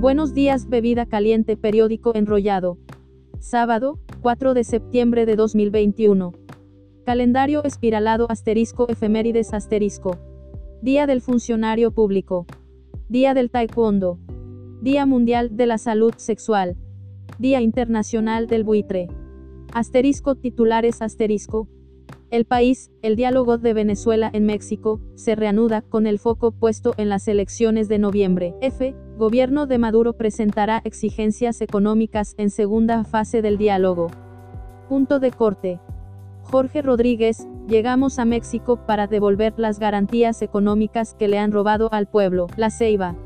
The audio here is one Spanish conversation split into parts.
Buenos días, bebida caliente, periódico enrollado. Sábado, 4 de septiembre de 2021. Calendario espiralado asterisco efemérides asterisco. Día del funcionario público. Día del taekwondo. Día mundial de la salud sexual. Día internacional del buitre. Asterisco titulares asterisco. El país, el diálogo de Venezuela en México, se reanuda con el foco puesto en las elecciones de noviembre. F. Gobierno de Maduro presentará exigencias económicas en segunda fase del diálogo. Punto de corte. Jorge Rodríguez, llegamos a México para devolver las garantías económicas que le han robado al pueblo. La Ceiba.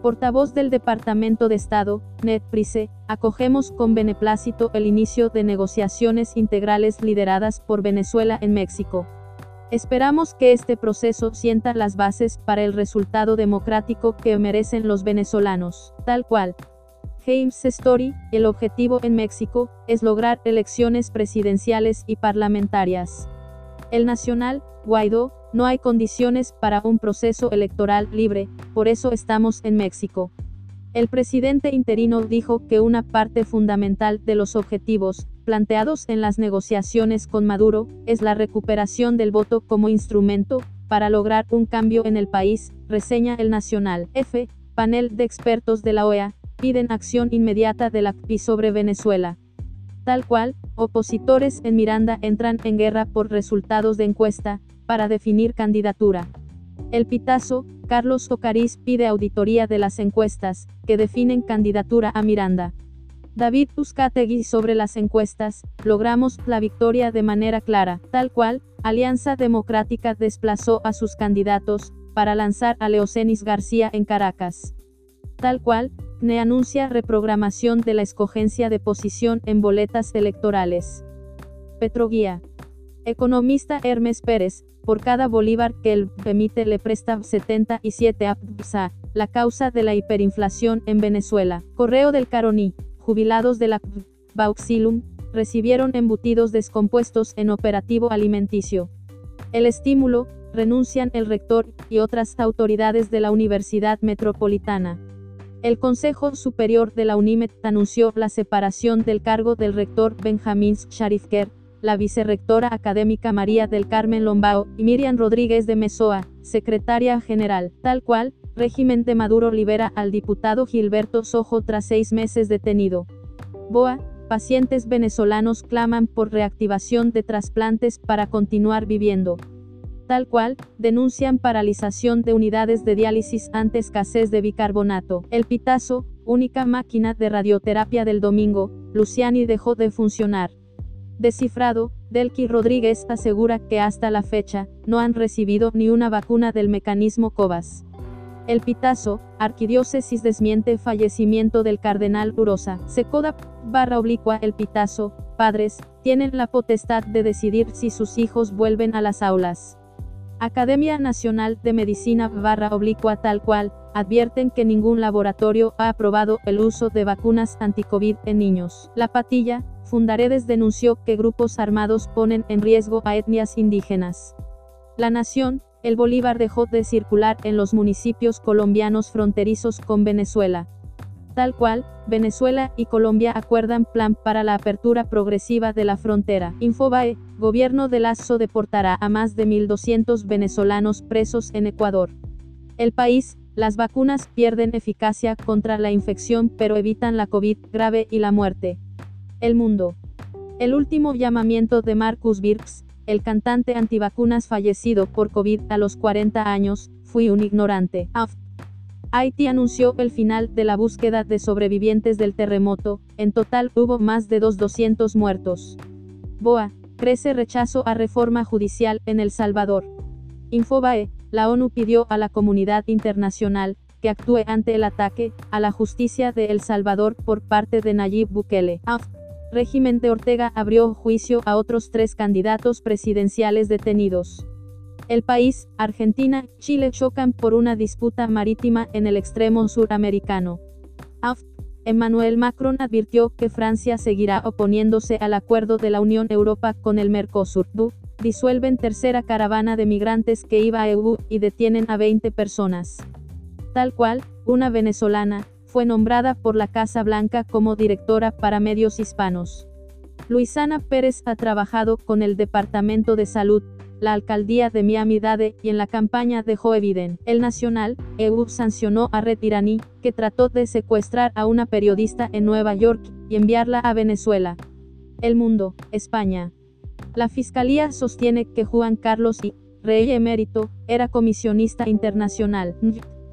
Portavoz del Departamento de Estado, Ned Price, acogemos con beneplácito el inicio de negociaciones integrales lideradas por Venezuela en México. Esperamos que este proceso sienta las bases para el resultado democrático que merecen los venezolanos, tal cual. James Story, el objetivo en México, es lograr elecciones presidenciales y parlamentarias. El Nacional, Guaidó, no hay condiciones para un proceso electoral libre, por eso estamos en México. El presidente interino dijo que una parte fundamental de los objetivos, planteados en las negociaciones con Maduro, es la recuperación del voto como instrumento, para lograr un cambio en el país, reseña el Nacional. F. Panel de expertos de la OEA, piden acción inmediata de la CPI sobre Venezuela. Tal cual, opositores en Miranda entran en guerra por resultados de encuesta, para definir candidatura. El Pitazo, Carlos Ocariz pide auditoría de las encuestas, que definen candidatura a Miranda. David Uzcategui sobre las encuestas, logramos la victoria de manera clara, tal cual, Alianza Democrática desplazó a sus candidatos, para lanzar a Leocenis García en Caracas. Tal cual, NE anuncia reprogramación de la escogencia de posición en boletas electorales. Petroguía. Economista Hermes Pérez, por cada bolívar que el emite le presta 77 a la causa de la hiperinflación en Venezuela. Correo del Caroní, jubilados de la Bauxilum, recibieron embutidos descompuestos en operativo alimenticio. El estímulo, renuncian el rector y otras autoridades de la Universidad Metropolitana. El Consejo Superior de la UNIMED anunció la separación del cargo del rector Benjamín Sharifker, la vicerrectora académica María del Carmen Lombao, y Miriam Rodríguez de Mesoa, secretaria general, tal cual, régimen de Maduro libera al diputado Gilberto Sojo tras seis meses detenido. Boa, pacientes venezolanos claman por reactivación de trasplantes para continuar viviendo. Tal cual, denuncian paralización de unidades de diálisis ante escasez de bicarbonato. El Pitazo, única máquina de radioterapia del domingo, Luciani dejó de funcionar. Descifrado, Delqui Rodríguez asegura que hasta la fecha, no han recibido ni una vacuna del mecanismo COVAS. El Pitazo, Arquidiócesis desmiente fallecimiento del cardenal Urosa. Secoda, barra oblicua El Pitazo, padres, tienen la potestad de decidir si sus hijos vuelven a las aulas. Academia Nacional de Medicina barra oblicua tal cual, advierten que ningún laboratorio ha aprobado el uso de vacunas anticovid en niños. La Patilla, Fundaredes denunció que grupos armados ponen en riesgo a etnias indígenas. La Nación, el Bolívar dejó de circular en los municipios colombianos fronterizos con Venezuela. Tal cual, Venezuela y Colombia acuerdan plan para la apertura progresiva de la frontera. Infobae, gobierno de Lazo deportará a más de 1.200 venezolanos presos en Ecuador. El país, las vacunas pierden eficacia contra la infección pero evitan la COVID grave y la muerte. El mundo. El último llamamiento de Marcus Birks, el cantante antivacunas fallecido por COVID a los 40 años, fui un ignorante. Haití anunció el final de la búsqueda de sobrevivientes del terremoto, en total hubo más de 200 muertos. Boa, crece rechazo a reforma judicial en El Salvador. Infobae, la ONU pidió a la comunidad internacional, que actúe ante el ataque, a la justicia de El Salvador por parte de Nayib Bukele. régimen de Ortega abrió juicio a otros tres candidatos presidenciales detenidos. El país, Argentina, Chile chocan por una disputa marítima en el extremo suramericano. AF. Emmanuel Macron advirtió que Francia seguirá oponiéndose al acuerdo de la Unión Europea con el Mercosur. Du, disuelven tercera caravana de migrantes que iba a EU y detienen a 20 personas. Tal cual, una venezolana, fue nombrada por la Casa Blanca como directora para medios hispanos. Luisana Pérez ha trabajado con el Departamento de Salud, la alcaldía de Miami-Dade y en la campaña de Joe. El Nacional, EU sancionó a Red Iraní, que trató de secuestrar a una periodista en Nueva York y enviarla a Venezuela. El Mundo, España. La Fiscalía sostiene que Juan Carlos I, rey emérito, era comisionista internacional.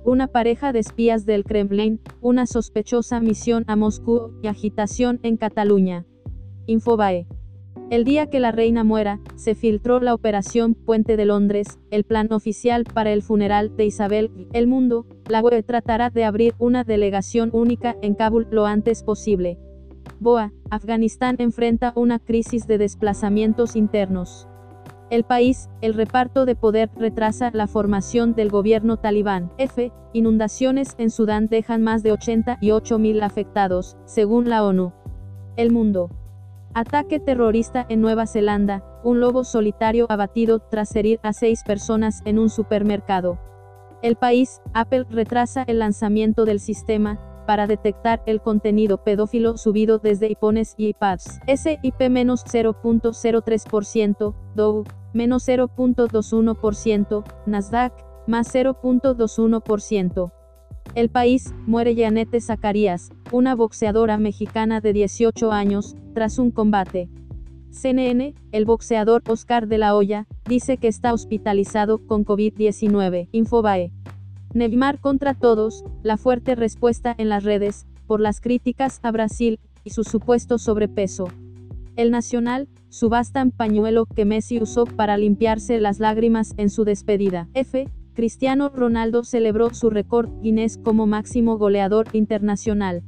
Una pareja de espías del Kremlin, una sospechosa misión a Moscú y agitación en Cataluña. Infobae. El día que la reina muera, se filtró la operación Puente de Londres, el plan oficial para el funeral de Isabel. El mundo, la UE tratará de abrir una delegación única en Kabul lo antes posible. Boa, Afganistán enfrenta una crisis de desplazamientos internos. El país, el reparto de poder retrasa la formación del gobierno talibán. F. Inundaciones en Sudán dejan más de 88.000 afectados, según la ONU. El mundo. Ataque terrorista en Nueva Zelanda, un lobo solitario abatido tras herir a seis personas en un supermercado. El país, Apple retrasa el lanzamiento del sistema, para detectar el contenido pedófilo subido desde iPhones y iPads. SIP menos 0.03%, Dow, menos 0.21%, Nasdaq, más 0.21%. El país, muere Janete Zacarías, una boxeadora mexicana de 18 años, tras un combate. CNN, el boxeador Oscar de la Hoya, dice que está hospitalizado con COVID-19. Infobae. Neymar contra todos, la fuerte respuesta en las redes, por las críticas a Brasil, y su supuesto sobrepeso. El Nacional, subastan pañuelo que Messi usó para limpiarse las lágrimas en su despedida. F. Cristiano Ronaldo celebró su récord Guinness como máximo goleador internacional.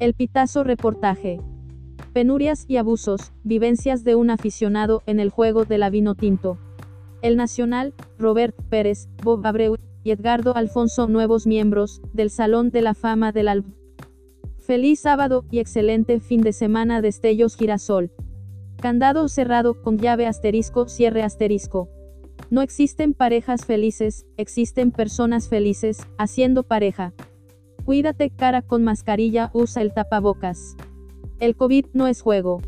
El Pitazo reportaje. Penurias y abusos, vivencias de un aficionado en el juego de la vino tinto. El Nacional, Robert Pérez, Bob Abreu y Edgardo Alfonso nuevos miembros del Salón de la Fama del Al. Feliz sábado y excelente fin de semana Destellos Girasol. Candado cerrado con llave asterisco cierre asterisco. No existen parejas felices, existen personas felices, haciendo pareja. Cuídate cara con mascarilla, usa el tapabocas. El COVID no es juego.